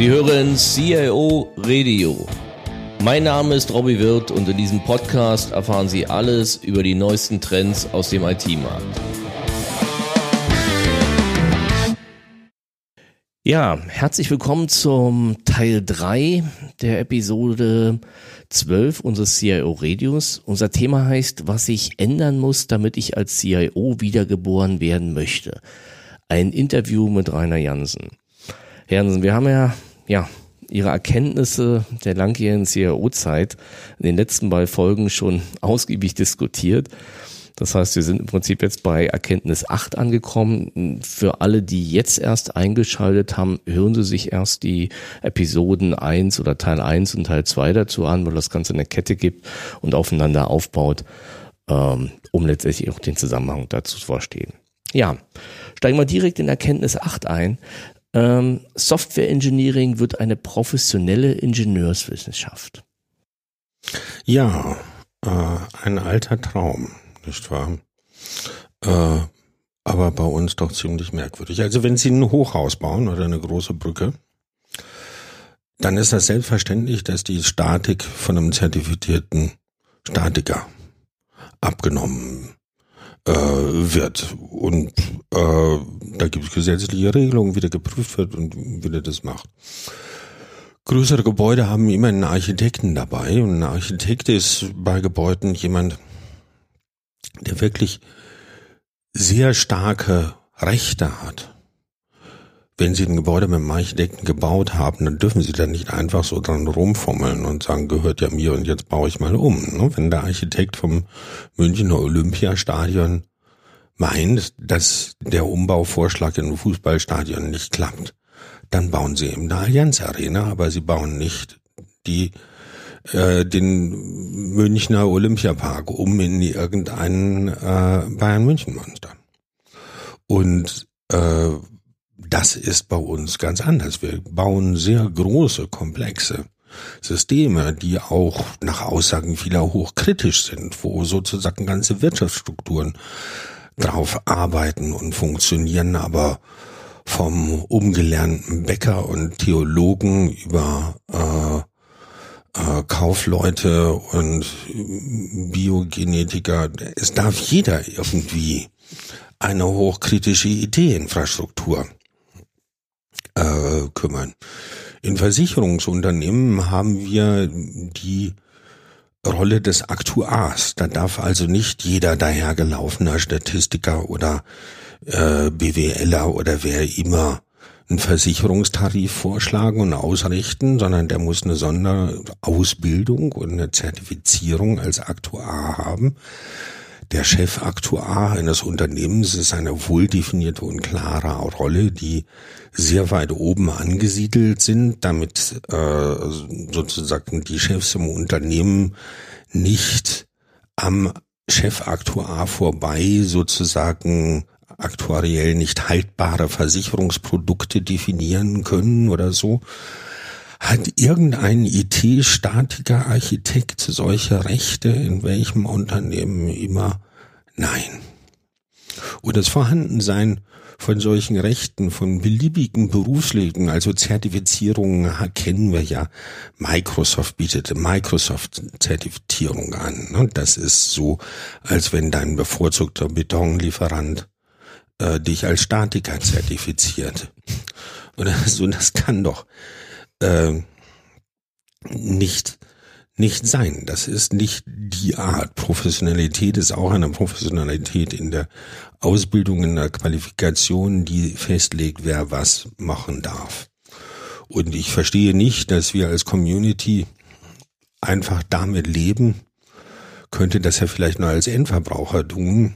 Sie hören CIO Radio. Mein Name ist Robbie Wirth und in diesem Podcast erfahren Sie alles über die neuesten Trends aus dem IT-Markt. Ja, herzlich willkommen zum Teil 3 der Episode 12 unseres CIO Radios. Unser Thema heißt, was sich ändern muss, damit ich als CIO wiedergeboren werden möchte. Ein Interview mit Rainer Jansen. Herr Jansen, wir haben ja, ja, Ihre Erkenntnisse der langjährigen CIO-Zeit in den letzten beiden Folgen schon ausgiebig diskutiert. Das heißt, wir sind im Prinzip jetzt bei Erkenntnis 8 angekommen. Für alle, die jetzt erst eingeschaltet haben, hören Sie sich erst die Episoden 1 oder Teil 1 und Teil 2 dazu an, weil das Ganze eine Kette gibt und aufeinander aufbaut, ähm, um letztendlich auch den Zusammenhang dazu zu verstehen. Ja, steigen wir direkt in Erkenntnis 8 ein. Ähm, Software Engineering wird eine professionelle Ingenieurswissenschaft. Ja, äh, ein alter Traum nicht wahr? Äh, aber bei uns doch ziemlich merkwürdig. Also wenn Sie ein Hochhaus bauen oder eine große Brücke, dann ist das selbstverständlich, dass die Statik von einem zertifizierten Statiker abgenommen äh, wird. Und äh, da gibt es gesetzliche Regelungen, wie der geprüft wird und wie der das macht. Größere Gebäude haben immer einen Architekten dabei und ein Architekt ist bei Gebäuden jemand, der wirklich sehr starke Rechte hat. Wenn Sie ein Gebäude mit einem Architekten gebaut haben, dann dürfen Sie da nicht einfach so dran rumfummeln und sagen, gehört ja mir und jetzt baue ich mal um. Ne? Wenn der Architekt vom Münchner Olympiastadion meint, dass der Umbauvorschlag in einem Fußballstadion nicht klappt, dann bauen Sie eben eine Allianz Arena, aber Sie bauen nicht die äh, den Münchner Olympiapark um in irgendeinen äh, Bayern München Monster. Und äh, das ist bei uns ganz anders. Wir bauen sehr große, komplexe Systeme, die auch nach Aussagen vieler hochkritisch sind, wo sozusagen ganze Wirtschaftsstrukturen drauf arbeiten und funktionieren, aber vom umgelernten Bäcker und Theologen über äh, äh, Kaufleute und Biogenetiker. Es darf jeder irgendwie eine hochkritische IT-Infrastruktur äh, kümmern. In Versicherungsunternehmen haben wir die Rolle des Aktuars. Da darf also nicht jeder dahergelaufener Statistiker oder äh, BWLer oder wer immer einen Versicherungstarif vorschlagen und ausrichten, sondern der muss eine Sonderausbildung und eine Zertifizierung als Aktuar haben. Der Chefaktuar eines Unternehmens ist eine wohldefinierte und klare Rolle, die sehr weit oben angesiedelt sind, damit äh, sozusagen die Chefs im Unternehmen nicht am Chefaktuar vorbei sozusagen aktuariell nicht haltbare Versicherungsprodukte definieren können oder so. Hat irgendein IT-Statiker, Architekt solche Rechte in welchem Unternehmen immer? Nein. Und das Vorhandensein von solchen Rechten, von beliebigen Berufswegen, also Zertifizierungen kennen wir ja. Microsoft bietet Microsoft-Zertifizierung an. Und das ist so, als wenn dein bevorzugter Betonlieferant äh, dich als Statiker zertifiziert. Oder so, das kann doch äh, nicht nicht sein. Das ist nicht die Art. Professionalität ist auch eine Professionalität in der Ausbildung, in der Qualifikation, die festlegt, wer was machen darf. Und ich verstehe nicht, dass wir als Community einfach damit leben, könnte das ja vielleicht nur als Endverbraucher tun,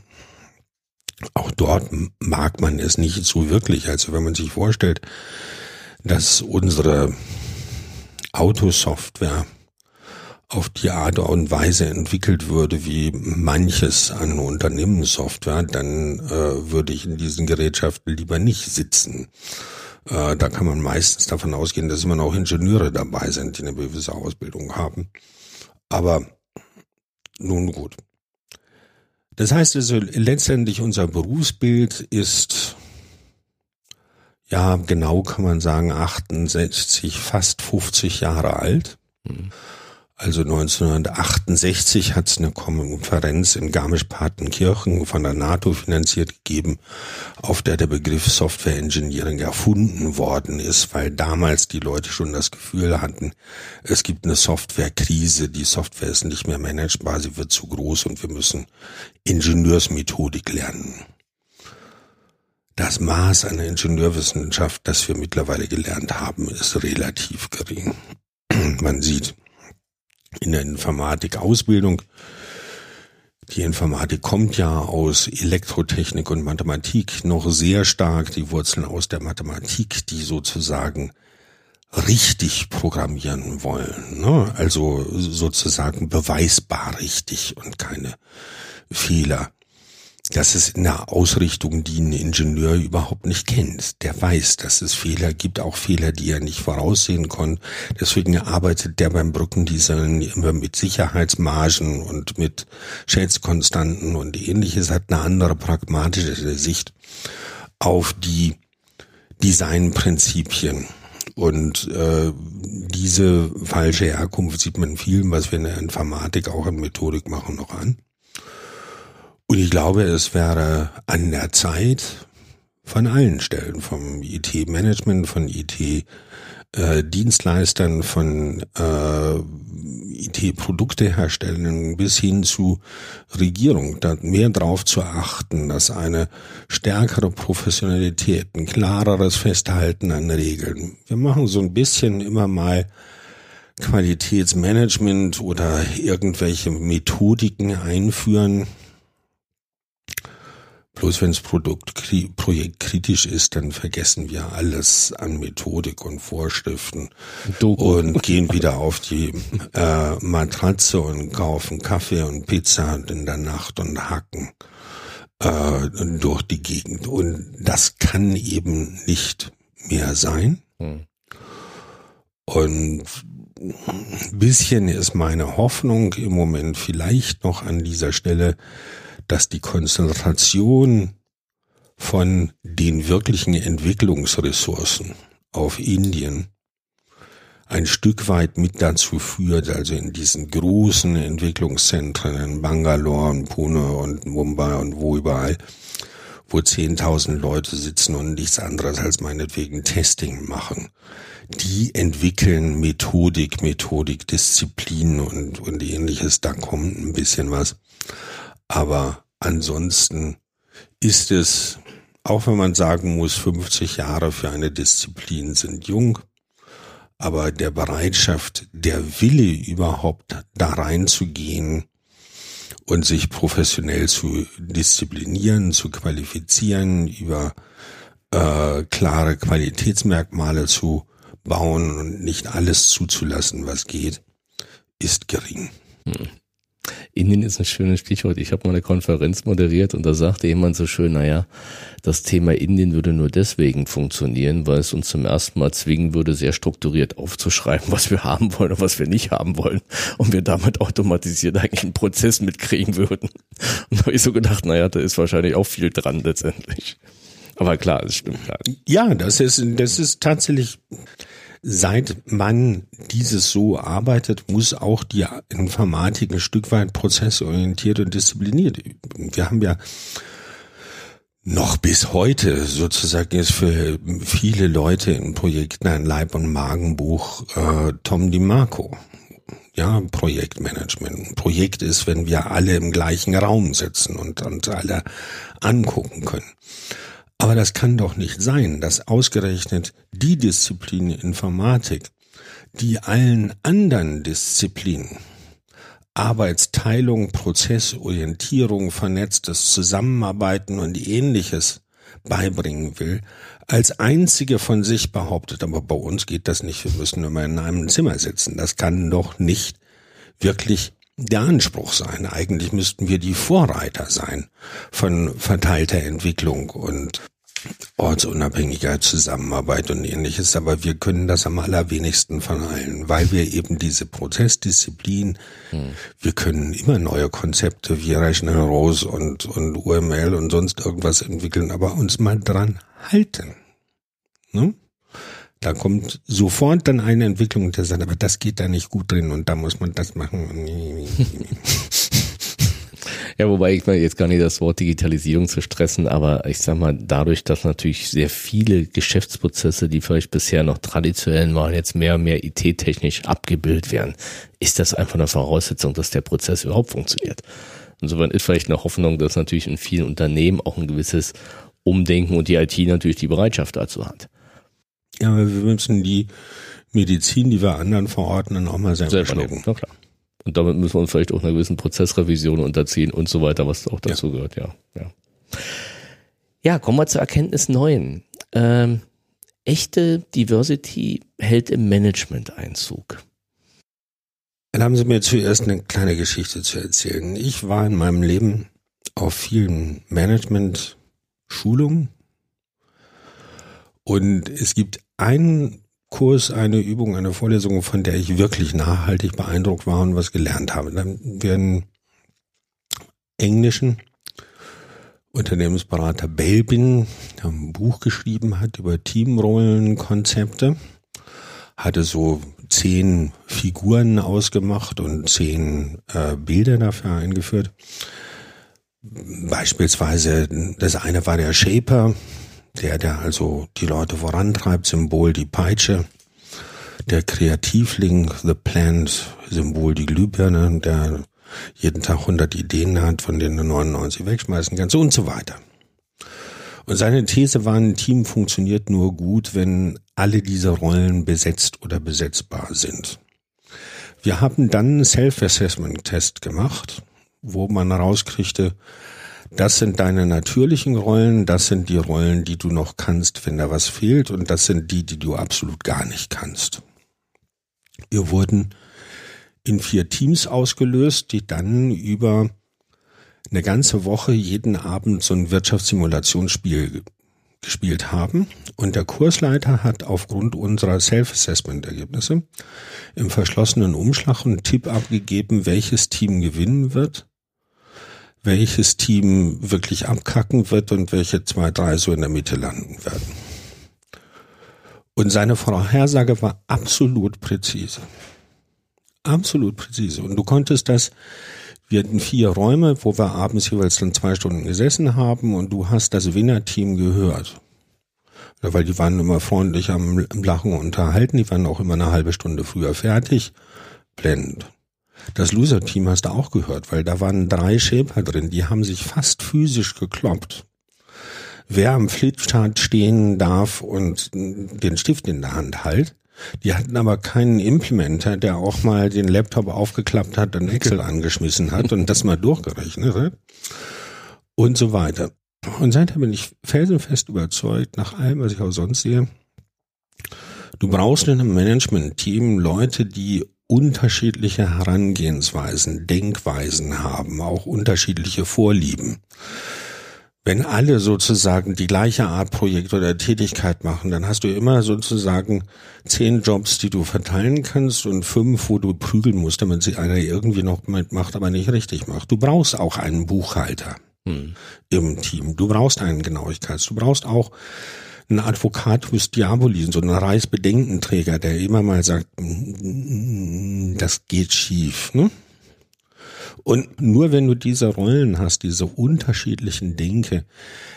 auch dort mag man es nicht so wirklich. Also wenn man sich vorstellt, dass unsere Autosoftware auf die Art und Weise entwickelt würde wie manches an Unternehmenssoftware, dann äh, würde ich in diesen Gerätschaften lieber nicht sitzen. Äh, da kann man meistens davon ausgehen, dass immer noch Ingenieure dabei sind, die eine gewisse Ausbildung haben. Aber nun gut. Das heißt also, letztendlich unser Berufsbild ist ja, genau kann man sagen, 68, fast 50 Jahre alt. Mhm. Also 1968 hat es eine Konferenz in Garmisch-Partenkirchen von der NATO finanziert gegeben, auf der der Begriff Software Engineering erfunden worden ist, weil damals die Leute schon das Gefühl hatten, es gibt eine Softwarekrise, die Software ist nicht mehr managebar, sie wird zu groß und wir müssen Ingenieursmethodik lernen. Das Maß an Ingenieurwissenschaft, das wir mittlerweile gelernt haben, ist relativ gering. Man sieht, in der Informatik-Ausbildung. Die Informatik kommt ja aus Elektrotechnik und Mathematik noch sehr stark, die Wurzeln aus der Mathematik, die sozusagen richtig programmieren wollen. Ne? Also sozusagen beweisbar richtig und keine Fehler das ist eine Ausrichtung, die ein Ingenieur überhaupt nicht kennt. Der weiß, dass es Fehler gibt, auch Fehler, die er nicht voraussehen konnte. Deswegen arbeitet der beim Brückendesign immer mit Sicherheitsmargen und mit Schätzkonstanten und ähnliches, hat eine andere pragmatische Sicht auf die Designprinzipien. Und äh, diese falsche Herkunft sieht man in vielen, was wir in der Informatik auch in Methodik machen, noch an. Und ich glaube, es wäre an der Zeit von allen Stellen, vom IT-Management, von IT-Dienstleistern, von äh, IT-Produkteherstellern bis hin zu Regierung, da mehr darauf zu achten, dass eine stärkere Professionalität, ein klareres Festhalten an Regeln. Wir machen so ein bisschen immer mal Qualitätsmanagement oder irgendwelche Methodiken einführen, Bloß wenn das Produkt, Projekt kritisch ist, dann vergessen wir alles an Methodik und Vorschriften Doku. und gehen wieder auf die äh, Matratze und kaufen Kaffee und Pizza in der Nacht und hacken äh, durch die Gegend. Und das kann eben nicht mehr sein. Hm. Und ein bisschen ist meine Hoffnung im Moment vielleicht noch an dieser Stelle, dass die Konzentration von den wirklichen Entwicklungsressourcen auf Indien ein Stück weit mit dazu führt, also in diesen großen Entwicklungszentren in Bangalore und Pune und Mumbai und wo überall, wo 10.000 Leute sitzen und nichts anderes als meinetwegen Testing machen. Die entwickeln Methodik, Methodik, Disziplin und, und ähnliches. Da kommt ein bisschen was. Aber ansonsten ist es, auch wenn man sagen muss, 50 Jahre für eine Disziplin sind jung, aber der Bereitschaft, der Wille überhaupt da reinzugehen und sich professionell zu disziplinieren, zu qualifizieren, über äh, klare Qualitätsmerkmale zu bauen und nicht alles zuzulassen, was geht, ist gering. Hm. Indien ist ein schönes Stichwort. Ich habe mal eine Konferenz moderiert und da sagte jemand so schön, naja, das Thema Indien würde nur deswegen funktionieren, weil es uns zum ersten Mal zwingen würde, sehr strukturiert aufzuschreiben, was wir haben wollen und was wir nicht haben wollen. Und wir damit automatisiert eigentlich einen Prozess mitkriegen würden. Und da habe ich so gedacht, naja, da ist wahrscheinlich auch viel dran letztendlich. Aber klar, es stimmt. Klar. Ja, das ist, das ist tatsächlich seit man dieses so arbeitet, muss auch die Informatik ein Stück weit prozessorientiert und diszipliniert. Wir haben ja noch bis heute sozusagen ist für viele Leute in Projekten ein Leib- und Magenbuch äh, Tom DiMarco. Ja, Projektmanagement. Projekt ist, wenn wir alle im gleichen Raum sitzen und uns alle angucken können. Aber das kann doch nicht sein, dass ausgerechnet die Disziplin Informatik, die allen anderen Disziplinen Arbeitsteilung, Prozessorientierung, vernetztes Zusammenarbeiten und ähnliches beibringen will, als einzige von sich behauptet, aber bei uns geht das nicht, wir müssen immer in einem Zimmer sitzen. Das kann doch nicht wirklich der Anspruch sein. Eigentlich müssten wir die Vorreiter sein von verteilter Entwicklung und Ortsunabhängigkeit, Zusammenarbeit und ähnliches, aber wir können das am allerwenigsten von allen, weil wir eben diese Prozessdisziplin, hm. wir können immer neue Konzepte wie Rechnen Rose und, und UML und sonst irgendwas entwickeln, aber uns mal dran halten. Ne? Da kommt sofort dann eine Entwicklung, der sagt, aber das geht da nicht gut drin und da muss man das machen. Ja, wobei ich mal jetzt gar nicht das Wort Digitalisierung zu stressen, aber ich sag mal, dadurch, dass natürlich sehr viele Geschäftsprozesse, die vielleicht bisher noch traditionell waren, jetzt mehr und mehr IT-technisch abgebildet werden, ist das einfach eine Voraussetzung, dass der Prozess überhaupt funktioniert. Insofern ist vielleicht eine Hoffnung, dass natürlich in vielen Unternehmen auch ein gewisses Umdenken und die IT natürlich die Bereitschaft dazu hat. Ja, aber wir müssen die Medizin, die wir anderen verordnen, auch mal selber, selber schlucken. Na klar. Und damit müssen wir uns vielleicht auch einer gewissen Prozessrevision unterziehen und so weiter, was auch dazu ja. gehört, ja. Ja, ja kommen wir zur Erkenntnis 9. Ähm, echte Diversity hält im Management Einzug. Dann haben Sie mir zuerst eine kleine Geschichte zu erzählen. Ich war in meinem Leben auf vielen Management-Schulungen und es gibt einen Kurs, eine Übung, eine Vorlesung, von der ich wirklich nachhaltig beeindruckt war und was gelernt habe. Dann werden englischen Unternehmensberater Belbin, der ein Buch geschrieben hat über Teamrollenkonzepte, hatte so zehn Figuren ausgemacht und zehn äh, Bilder dafür eingeführt. Beispielsweise, das eine war der Shaper, der, der also die Leute vorantreibt, Symbol die Peitsche, der Kreativling, The Plant, Symbol die Glühbirne, der jeden Tag 100 Ideen hat, von denen er 99 wegschmeißen kannst und so weiter. Und seine These war, ein Team funktioniert nur gut, wenn alle diese Rollen besetzt oder besetzbar sind. Wir haben dann einen Self-Assessment-Test gemacht, wo man rauskriegte, das sind deine natürlichen Rollen, das sind die Rollen, die du noch kannst, wenn da was fehlt, und das sind die, die du absolut gar nicht kannst. Wir wurden in vier Teams ausgelöst, die dann über eine ganze Woche jeden Abend so ein Wirtschaftssimulationsspiel gespielt haben. Und der Kursleiter hat aufgrund unserer Self-Assessment-Ergebnisse im verschlossenen Umschlag einen Tipp abgegeben, welches Team gewinnen wird welches Team wirklich abkacken wird und welche zwei, drei so in der Mitte landen werden. Und seine Vorhersage war absolut präzise. Absolut präzise. Und du konntest das, wir hatten vier Räume, wo wir abends jeweils dann zwei Stunden gesessen haben und du hast das Winner-Team gehört. Weil die waren immer freundlich am Lachen unterhalten, die waren auch immer eine halbe Stunde früher fertig. Blendend. Das Loser-Team hast du auch gehört, weil da waren drei Shaper drin, die haben sich fast physisch gekloppt. Wer am Flipchart stehen darf und den Stift in der Hand halt. Die hatten aber keinen Implementer, der auch mal den Laptop aufgeklappt hat und Excel angeschmissen hat und das mal durchgerechnet hat. Und so weiter. Und seitdem bin ich felsenfest überzeugt, nach allem, was ich auch sonst sehe, du brauchst in einem Management-Team Leute, die unterschiedliche Herangehensweisen, Denkweisen haben, auch unterschiedliche Vorlieben. Wenn alle sozusagen die gleiche Art Projekt oder Tätigkeit machen, dann hast du immer sozusagen zehn Jobs, die du verteilen kannst und fünf, wo du prügeln musst, damit sie einer irgendwie noch mitmacht, aber nicht richtig macht. Du brauchst auch einen Buchhalter hm. im Team. Du brauchst einen Genauigkeits. Du brauchst auch ein Advocatus Diaboli, so ein Reichsbedenkenträger, der immer mal sagt, mm, das geht schief. Ne? Und nur wenn du diese Rollen hast, diese unterschiedlichen Denke,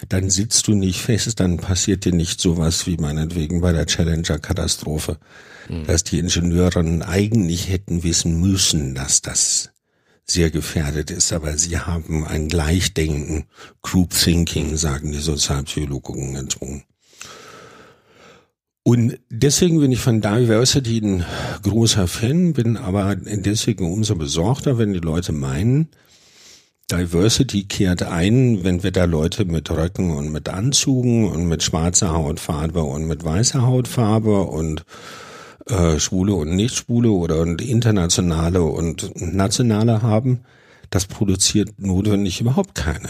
dann sitzt du nicht fest, dann passiert dir nicht sowas wie meinetwegen bei der Challenger-Katastrophe, mhm. dass die Ingenieurinnen eigentlich hätten wissen müssen, dass das sehr gefährdet ist, aber sie haben ein Gleichdenken, Group Thinking, sagen die Sozialpsychologen gezwungen. Und deswegen bin ich von Diversity ein großer Fan, bin aber deswegen umso besorgter, wenn die Leute meinen, Diversity kehrt ein, wenn wir da Leute mit Röcken und mit Anzügen und mit schwarzer Hautfarbe und mit weißer Hautfarbe und äh, Schwule und Nicht-Schwule oder und internationale und nationale haben. Das produziert notwendig überhaupt keine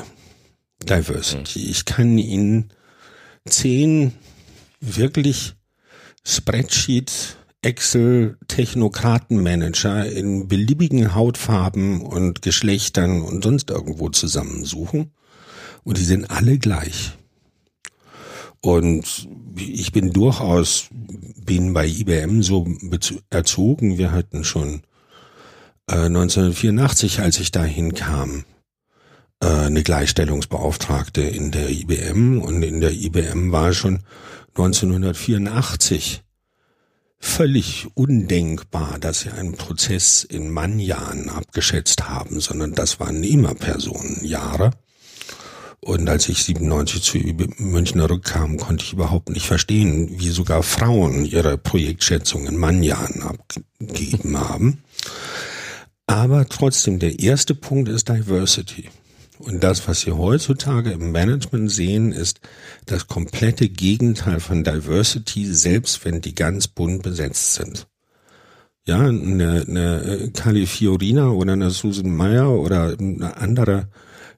Diversity. Ich kann Ihnen zehn wirklich Spreadsheet, Excel, Technokratenmanager in beliebigen Hautfarben und Geschlechtern und sonst irgendwo zusammensuchen. Und die sind alle gleich. Und ich bin durchaus, bin bei IBM so erzogen. Wir hatten schon äh, 1984, als ich dahin kam, äh, eine Gleichstellungsbeauftragte in der IBM und in der IBM war schon 1984 völlig undenkbar, dass sie einen Prozess in Mannjahren abgeschätzt haben, sondern das waren immer Personenjahre. Und als ich 97 zu Münchner rückkam, konnte ich überhaupt nicht verstehen, wie sogar Frauen ihre Projektschätzung in Mannjahren abgegeben haben. Aber trotzdem, der erste Punkt ist Diversity. Und das, was Sie heutzutage im Management sehen, ist das komplette Gegenteil von Diversity, selbst wenn die ganz bunt besetzt sind. Ja, eine, eine Kali Fiorina oder eine Susan Meyer oder eine andere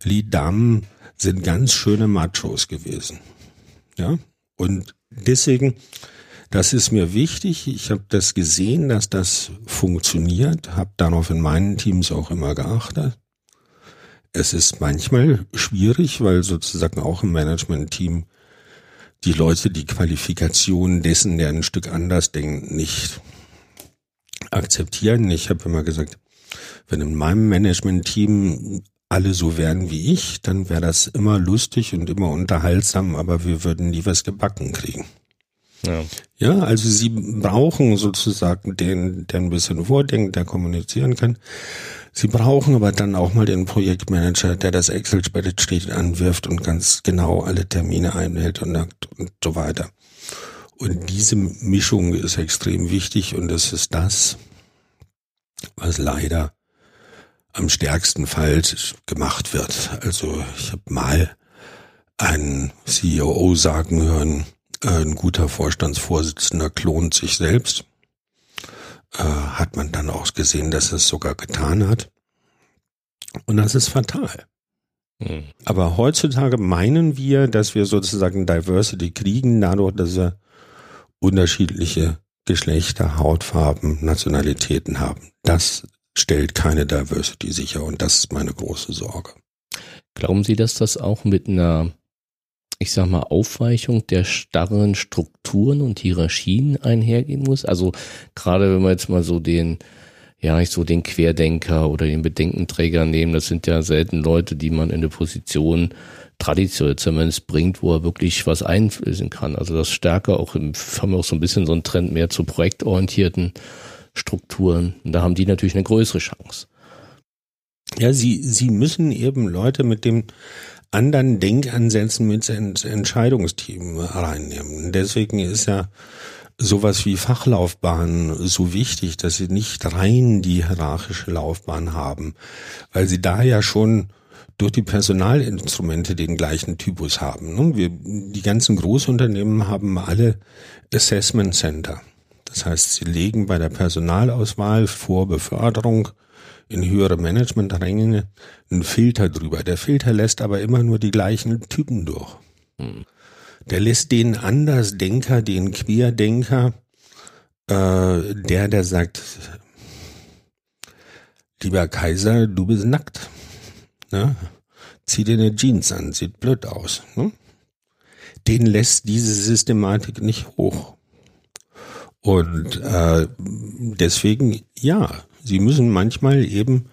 Lee Dam sind ganz schöne Machos gewesen. Ja, und deswegen, das ist mir wichtig. Ich habe das gesehen, dass das funktioniert, habe darauf in meinen Teams auch immer geachtet. Es ist manchmal schwierig, weil sozusagen auch im Management-Team die Leute die Qualifikation dessen, der ein Stück anders denkt, nicht akzeptieren. Ich habe immer gesagt, wenn in meinem Management-Team alle so wären wie ich, dann wäre das immer lustig und immer unterhaltsam, aber wir würden nie was gebacken kriegen. Ja. ja, also sie brauchen sozusagen den, der ein bisschen vordenkt, der kommunizieren kann. Sie brauchen aber dann auch mal den Projektmanager, der das Excel-Spreadsheet anwirft und ganz genau alle Termine einhält und, und so weiter. Und diese Mischung ist extrem wichtig und es ist das, was leider am stärksten falsch gemacht wird. Also ich habe mal einen CEO sagen hören, äh, ein guter Vorstandsvorsitzender klont sich selbst äh, hat man dann auch gesehen, dass es sogar getan hat. Und das ist fatal. Mhm. Aber heutzutage meinen wir, dass wir sozusagen Diversity kriegen, dadurch, dass wir unterschiedliche Geschlechter, Hautfarben, Nationalitäten haben. Das stellt keine Diversity sicher und das ist meine große Sorge. Glauben Sie, dass das auch mit einer ich sag mal, Aufweichung der starren Strukturen und Hierarchien einhergehen muss. Also gerade wenn wir jetzt mal so den, ja, ich so den Querdenker oder den Bedenkenträger nehmen, das sind ja selten Leute, die man in eine Position traditionell zumindest bringt, wo er wirklich was einflößen kann. Also das stärker auch im, haben wir auch so ein bisschen so einen Trend mehr zu projektorientierten Strukturen. Und da haben die natürlich eine größere Chance. Ja, sie, sie müssen eben Leute mit dem anderen Denkansätzen mit ins Entscheidungsteam reinnehmen. Deswegen ist ja sowas wie Fachlaufbahn so wichtig, dass sie nicht rein die hierarchische Laufbahn haben, weil sie da ja schon durch die Personalinstrumente den gleichen Typus haben. Ne? Wir, die ganzen Großunternehmen haben alle Assessment Center. Das heißt, sie legen bei der Personalauswahl vor Beförderung in höhere Management-Ränge einen Filter drüber. Der Filter lässt aber immer nur die gleichen Typen durch. Hm. Der lässt den Andersdenker, den Querdenker, äh, der, der sagt, lieber Kaiser, du bist nackt. Ne? Zieh dir eine Jeans an, sieht blöd aus. Ne? Den lässt diese Systematik nicht hoch. Und äh, deswegen, ja, Sie müssen manchmal eben,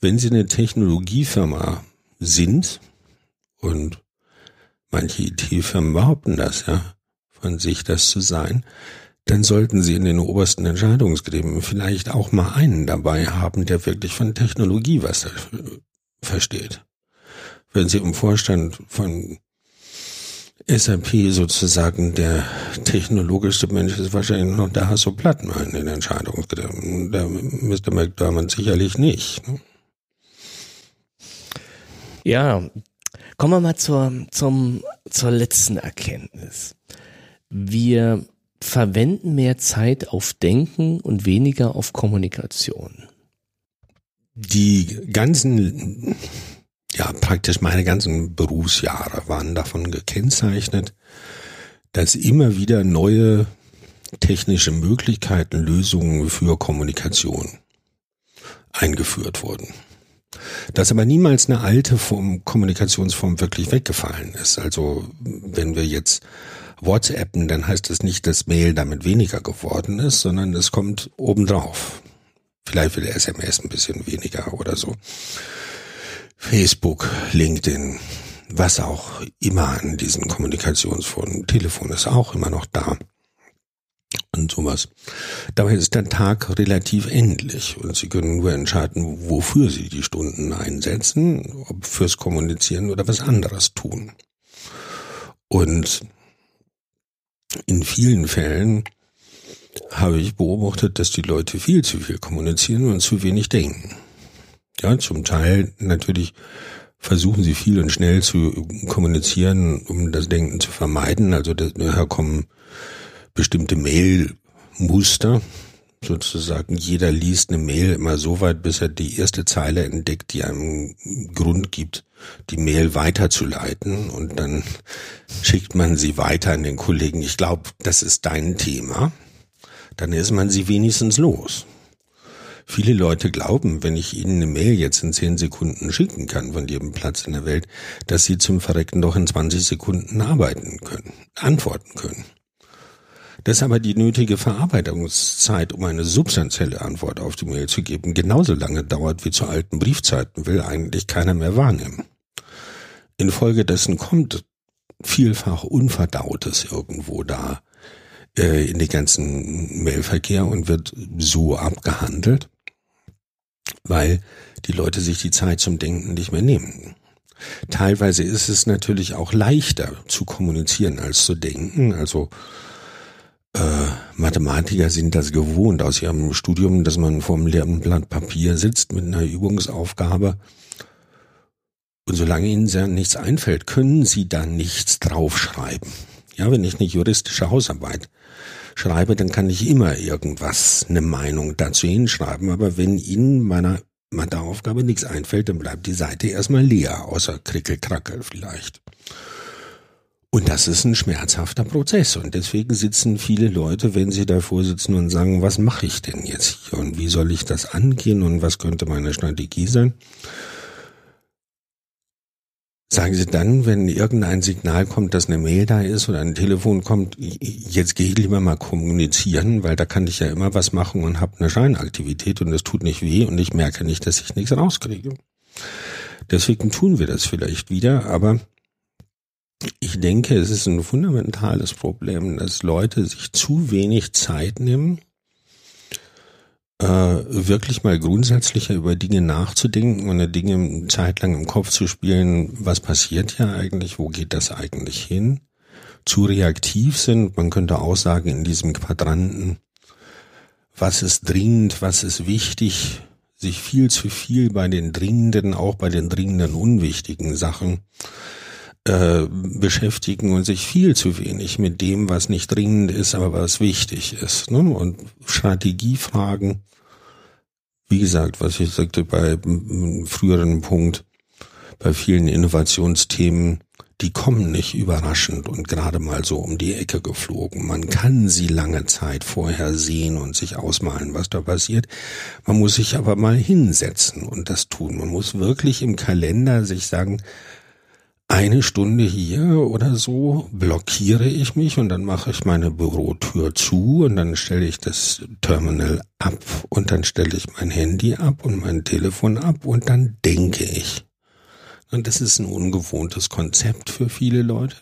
wenn Sie eine Technologiefirma sind, und manche IT-Firmen behaupten das, ja, von sich das zu sein, dann sollten Sie in den obersten Entscheidungsgremien vielleicht auch mal einen dabei haben, der wirklich von Technologie was versteht. Wenn Sie im Vorstand von SAP sozusagen der technologischste Mensch ist wahrscheinlich noch der Hasso Plattmann in den Entscheidungsgremien. Der Mr. McDermott sicherlich nicht. Ne? Ja, kommen wir mal zur, zum, zur letzten Erkenntnis. Wir verwenden mehr Zeit auf Denken und weniger auf Kommunikation. Die ganzen ja, praktisch meine ganzen Berufsjahre waren davon gekennzeichnet, dass immer wieder neue technische Möglichkeiten, Lösungen für Kommunikation eingeführt wurden. Dass aber niemals eine alte Form, Kommunikationsform wirklich weggefallen ist. Also wenn wir jetzt WhatsAppen, dann heißt das nicht, dass Mail damit weniger geworden ist, sondern es kommt obendrauf. Vielleicht wird SMS ein bisschen weniger oder so. Facebook, LinkedIn, was auch immer an diesen Kommunikationsformen. Telefon ist auch immer noch da. Und sowas. Dabei ist der Tag relativ endlich und Sie können nur entscheiden, wofür Sie die Stunden einsetzen, ob fürs Kommunizieren oder was anderes tun. Und in vielen Fällen habe ich beobachtet, dass die Leute viel zu viel kommunizieren und zu wenig denken. Ja, zum Teil natürlich versuchen sie viel und schnell zu kommunizieren, um das Denken zu vermeiden. Also daher kommen bestimmte Mail-Muster. Sozusagen jeder liest eine Mail immer so weit, bis er die erste Zeile entdeckt, die einem Grund gibt, die Mail weiterzuleiten. Und dann schickt man sie weiter an den Kollegen. Ich glaube, das ist dein Thema. Dann ist man sie wenigstens los. Viele Leute glauben, wenn ich ihnen eine Mail jetzt in zehn Sekunden schicken kann von jedem Platz in der Welt, dass sie zum Verrecken doch in 20 Sekunden arbeiten können, antworten können. Dass aber die nötige Verarbeitungszeit, um eine substanzielle Antwort auf die Mail zu geben, genauso lange dauert wie zu alten Briefzeiten, will eigentlich keiner mehr wahrnehmen. Infolgedessen kommt vielfach Unverdautes irgendwo da äh, in den ganzen Mailverkehr und wird so abgehandelt, weil die Leute sich die Zeit zum Denken nicht mehr nehmen. Teilweise ist es natürlich auch leichter zu kommunizieren als zu denken. Also äh, Mathematiker sind das gewohnt aus ihrem Studium, dass man vor einem leeren Blatt Papier sitzt mit einer Übungsaufgabe. Und solange ihnen nichts einfällt, können sie da nichts draufschreiben. Ja, wenn ich eine juristische Hausarbeit schreibe, dann kann ich immer irgendwas, eine Meinung dazu hinschreiben. Aber wenn Ihnen meiner Matheaufgabe nichts einfällt, dann bleibt die Seite erstmal leer, außer Krickelkrackel vielleicht. Und das ist ein schmerzhafter Prozess. Und deswegen sitzen viele Leute, wenn sie davor sitzen und sagen, was mache ich denn jetzt hier und wie soll ich das angehen und was könnte meine Strategie sein? Sagen Sie dann, wenn irgendein Signal kommt, dass eine Mail da ist oder ein Telefon kommt, jetzt gehe ich lieber mal kommunizieren, weil da kann ich ja immer was machen und habe eine Scheinaktivität und es tut nicht weh und ich merke nicht, dass ich nichts rauskriege. Deswegen tun wir das vielleicht wieder, aber ich denke, es ist ein fundamentales Problem, dass Leute sich zu wenig Zeit nehmen, äh, wirklich mal grundsätzlicher über Dinge nachzudenken und Dinge eine Zeit lang im Kopf zu spielen, was passiert ja eigentlich, wo geht das eigentlich hin, zu reaktiv sind, man könnte auch sagen in diesem Quadranten, was ist dringend, was ist wichtig, sich viel zu viel bei den dringenden, auch bei den dringenden unwichtigen Sachen äh, beschäftigen und sich viel zu wenig mit dem, was nicht dringend ist, aber was wichtig ist. Ne? Und Strategiefragen, wie gesagt, was ich sagte bei früheren Punkt, bei vielen Innovationsthemen, die kommen nicht überraschend und gerade mal so um die Ecke geflogen. Man kann sie lange Zeit vorher sehen und sich ausmalen, was da passiert. Man muss sich aber mal hinsetzen und das tun. Man muss wirklich im Kalender sich sagen, eine Stunde hier oder so blockiere ich mich und dann mache ich meine Bürotür zu und dann stelle ich das Terminal ab und dann stelle ich mein Handy ab und mein Telefon ab und dann denke ich. Und das ist ein ungewohntes Konzept für viele Leute.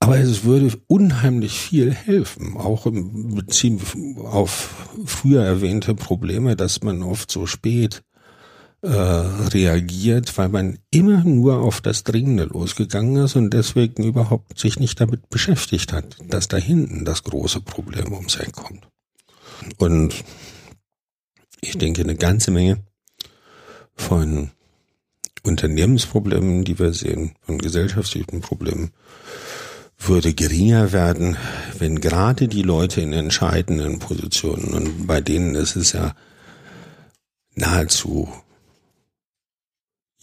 Aber es würde unheimlich viel helfen, auch im Bezug auf früher erwähnte Probleme, dass man oft so spät äh, reagiert, weil man immer nur auf das Dringende losgegangen ist und deswegen überhaupt sich nicht damit beschäftigt hat, dass da hinten das große Problem ums Eck kommt. Und ich denke, eine ganze Menge von Unternehmensproblemen, die wir sehen, von gesellschaftlichen Problemen, würde geringer werden, wenn gerade die Leute in entscheidenden Positionen, und bei denen ist es ja nahezu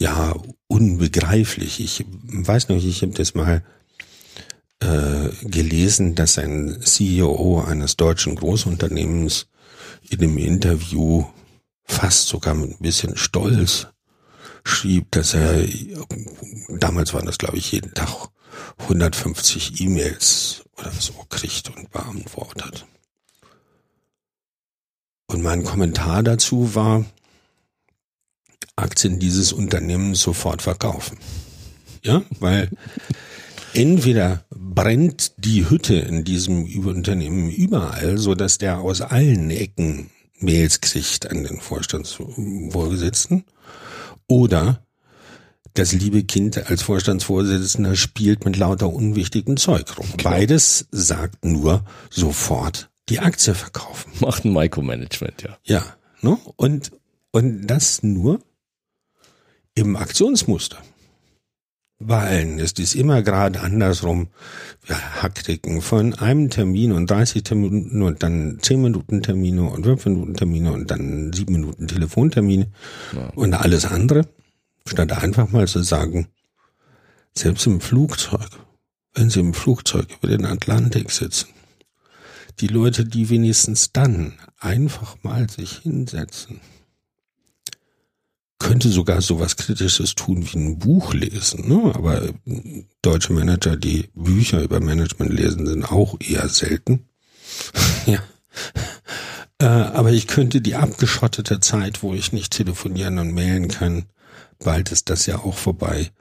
ja unbegreiflich. Ich weiß noch, ich habe das mal äh, gelesen, dass ein CEO eines deutschen Großunternehmens in einem Interview fast sogar mit ein bisschen Stolz schrieb, dass er, damals waren das glaube ich jeden Tag 150 E-Mails oder so kriegt und beantwortet. Und mein Kommentar dazu war, Aktien dieses Unternehmens sofort verkaufen. Ja, weil entweder brennt die Hütte in diesem Unternehmen überall, so dass der aus allen Ecken Mails kriegt an den Vorstandsvorgesetzten, oder das liebe Kind als Vorstandsvorsitzender spielt mit lauter unwichtigen Zeug rum. Klar. Beides sagt nur sofort die Aktie verkaufen. Macht ein Micromanagement, ja. Ja, ne? Und, und das nur im Aktionsmuster. Bei allen ist es immer gerade andersrum. Wir Hackticken von einem Termin und 30 Terminen und dann 10 Minuten Termine und 5 Minuten Termine und dann 7 Minuten Telefontermine ja. und alles andere. Statt einfach mal zu sagen, selbst im Flugzeug, wenn Sie im Flugzeug über den Atlantik sitzen, die Leute, die wenigstens dann einfach mal sich hinsetzen, könnte sogar sowas Kritisches tun wie ein Buch lesen. Ne? Aber deutsche Manager, die Bücher über Management lesen, sind auch eher selten. ja. Äh, aber ich könnte die abgeschottete Zeit, wo ich nicht telefonieren und mailen kann, bald ist das ja auch vorbei,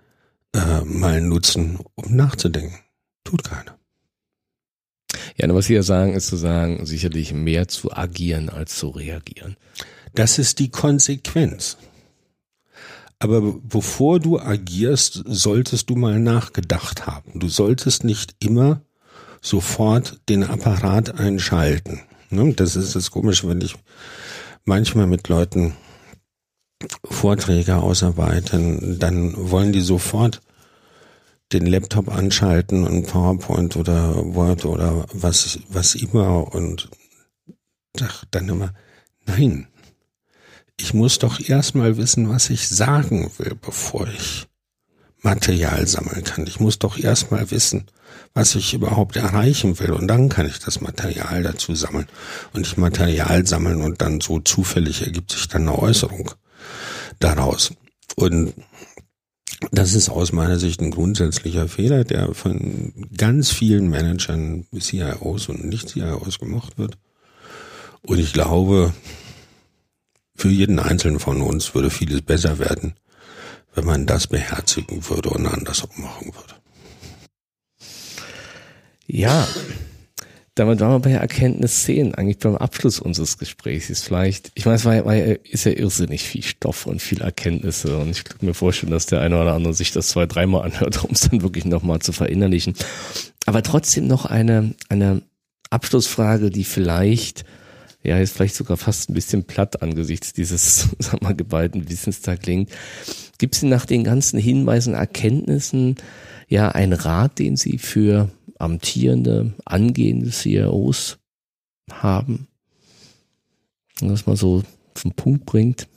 äh, mal nutzen, um nachzudenken. Tut keiner. Ja, was Sie ja sagen, ist zu sagen, sicherlich mehr zu agieren als zu reagieren. Das ist die Konsequenz. Aber bevor du agierst, solltest du mal nachgedacht haben. Du solltest nicht immer sofort den Apparat einschalten. Ne, das ist das Komische, wenn ich manchmal mit Leuten Vorträge ausarbeiten, dann wollen die sofort den Laptop anschalten und PowerPoint oder Word oder was, was immer und dann immer, nein, ich muss doch erstmal wissen, was ich sagen will, bevor ich Material sammeln kann. Ich muss doch erstmal wissen, was ich überhaupt erreichen will und dann kann ich das Material dazu sammeln und ich Material sammeln und dann so zufällig ergibt sich dann eine Äußerung daraus. Und das ist aus meiner Sicht ein grundsätzlicher Fehler, der von ganz vielen Managern, CIOs und Nicht-CIOs gemacht wird. Und ich glaube, für jeden Einzelnen von uns würde vieles besser werden, wenn man das beherzigen würde und anders machen würde. Ja, damit waren wir bei Erkenntnis 10, eigentlich beim Abschluss unseres Gesprächs. Ist vielleicht, ich meine, es war, war, ist ja irrsinnig viel Stoff und viel Erkenntnisse und ich kann mir vorstellen, dass der eine oder andere sich das zwei, dreimal anhört, um es dann wirklich nochmal zu verinnerlichen. Aber trotzdem noch eine, eine Abschlussfrage, die vielleicht, ja, jetzt vielleicht sogar fast ein bisschen platt angesichts dieses, sag mal, geballten Wissens da klingt. Gibt es nach den ganzen Hinweisen, Erkenntnissen, ja, einen Rat, den Sie für amtierende, angehende CIOs haben. Und das mal so zum Punkt bringt.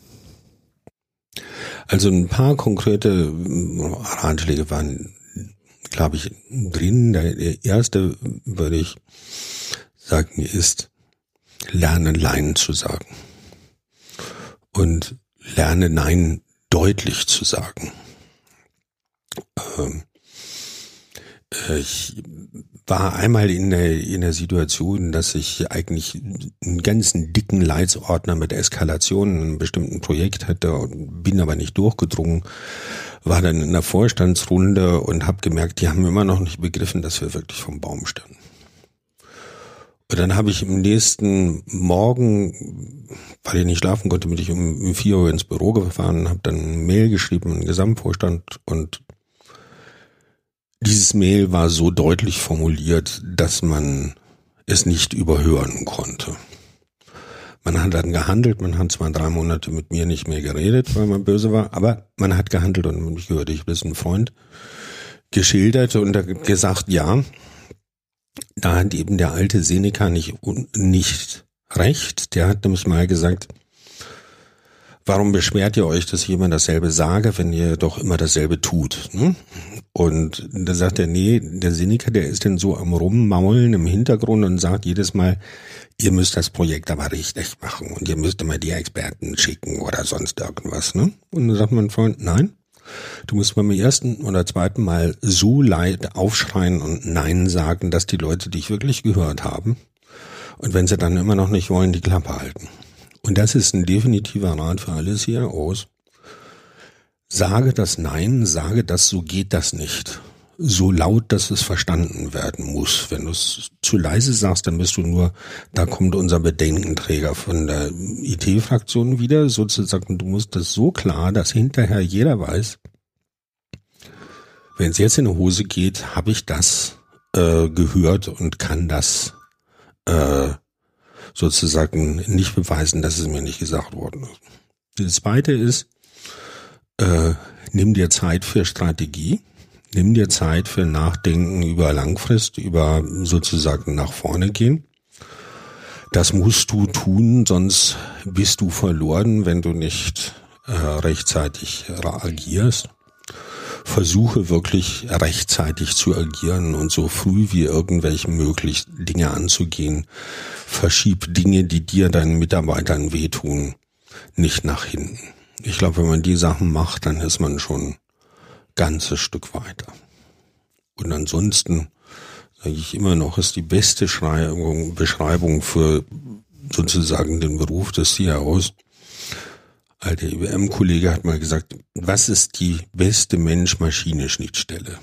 Also ein paar konkrete Ratschläge waren, glaube ich, drin. Der erste, würde ich sagen, ist, lerne Nein zu sagen. Und lerne Nein deutlich zu sagen. Ähm, ich war einmal in der, in der Situation, dass ich eigentlich einen ganzen dicken Leitsordner mit Eskalationen in einem bestimmten Projekt hatte und bin aber nicht durchgedrungen, war dann in der Vorstandsrunde und habe gemerkt, die haben immer noch nicht begriffen, dass wir wirklich vom Baum standen. Und dann habe ich im nächsten Morgen, weil ich nicht schlafen konnte, bin ich um vier Uhr ins Büro gefahren, habe dann eine Mail geschrieben an Gesamtvorstand und dieses Mail war so deutlich formuliert, dass man es nicht überhören konnte. Man hat dann gehandelt, man hat zwar drei Monate mit mir nicht mehr geredet, weil man böse war, aber man hat gehandelt und mich gehört, ich bin ein Freund, geschildert und gesagt, ja, da hat eben der alte Seneca nicht, nicht recht. Der hat nämlich mal gesagt, warum beschwert ihr euch, dass ich immer dasselbe sage, wenn ihr doch immer dasselbe tut? Ne? Und da sagt er, nee, der Seneca, der ist denn so am Rummaulen im Hintergrund und sagt jedes Mal, ihr müsst das Projekt aber richtig machen und ihr müsst immer die Experten schicken oder sonst irgendwas. Ne? Und dann sagt mein Freund, nein, du musst beim ersten oder zweiten Mal so leid aufschreien und Nein sagen, dass die Leute dich wirklich gehört haben. Und wenn sie dann immer noch nicht wollen, die Klappe halten. Und das ist ein definitiver Rat für alle CIOs. Sage das Nein, sage das, so geht das nicht. So laut, dass es verstanden werden muss. Wenn du es zu leise sagst, dann bist du nur, da kommt unser Bedenkenträger von der IT-Fraktion wieder, sozusagen, du musst das so klar, dass hinterher jeder weiß, wenn es jetzt in die Hose geht, habe ich das äh, gehört und kann das äh, sozusagen nicht beweisen, dass es mir nicht gesagt worden ist. Das zweite ist, äh, nimm dir Zeit für Strategie, nimm dir Zeit für Nachdenken über Langfrist, über sozusagen nach vorne gehen. Das musst du tun, sonst bist du verloren, wenn du nicht äh, rechtzeitig agierst versuche wirklich rechtzeitig zu agieren und so früh wie irgendwelche möglich Dinge anzugehen. Verschieb Dinge, die dir, deinen Mitarbeitern wehtun, nicht nach hinten. Ich glaube, wenn man die Sachen macht, dann ist man schon ganzes Stück weiter. Und ansonsten sage ich immer noch, ist die beste Beschreibung für sozusagen den Beruf des CIOs alter IBM-Kollege hat mal gesagt, was ist die beste Mensch-Maschine-Schnittstelle?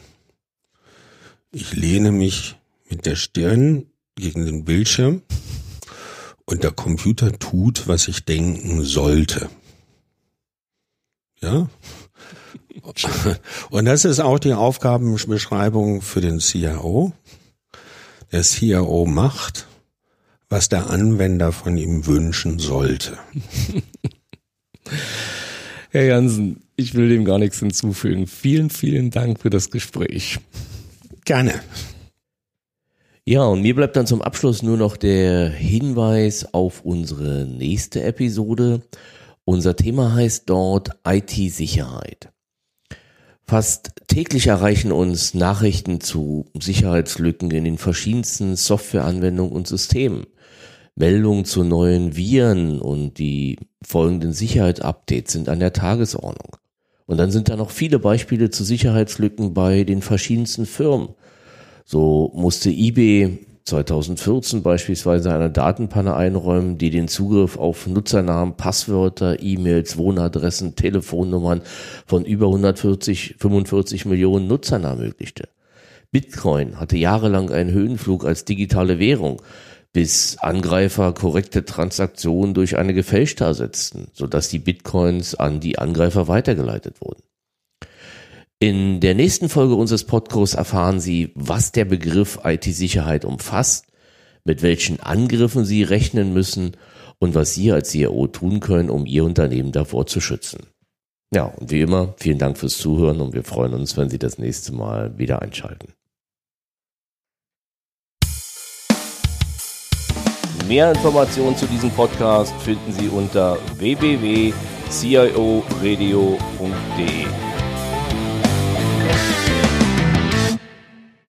Ich lehne mich mit der Stirn gegen den Bildschirm und der Computer tut, was ich denken sollte. Ja? Und das ist auch die Aufgabenbeschreibung für den CIO. Der CIO macht, was der Anwender von ihm wünschen sollte. Herr Jansen, ich will dem gar nichts hinzufügen. Vielen, vielen Dank für das Gespräch. Gerne. Ja, und mir bleibt dann zum Abschluss nur noch der Hinweis auf unsere nächste Episode. Unser Thema heißt dort IT-Sicherheit. Fast täglich erreichen uns Nachrichten zu Sicherheitslücken in den verschiedensten Softwareanwendungen und Systemen. Meldungen zu neuen Viren und die folgenden Sicherheitsupdates sind an der Tagesordnung. Und dann sind da noch viele Beispiele zu Sicherheitslücken bei den verschiedensten Firmen. So musste eBay 2014 beispielsweise eine Datenpanne einräumen, die den Zugriff auf Nutzernamen, Passwörter, E-Mails, Wohnadressen, Telefonnummern von über 140, 45 Millionen Nutzern ermöglichte. Bitcoin hatte jahrelang einen Höhenflug als digitale Währung bis Angreifer korrekte Transaktionen durch eine gefälschte ersetzten, sodass die Bitcoins an die Angreifer weitergeleitet wurden. In der nächsten Folge unseres Podcasts erfahren Sie, was der Begriff IT-Sicherheit umfasst, mit welchen Angriffen Sie rechnen müssen und was Sie als CIO tun können, um Ihr Unternehmen davor zu schützen. Ja, und wie immer, vielen Dank fürs Zuhören und wir freuen uns, wenn Sie das nächste Mal wieder einschalten. Mehr Informationen zu diesem Podcast finden Sie unter www.cioradio.de.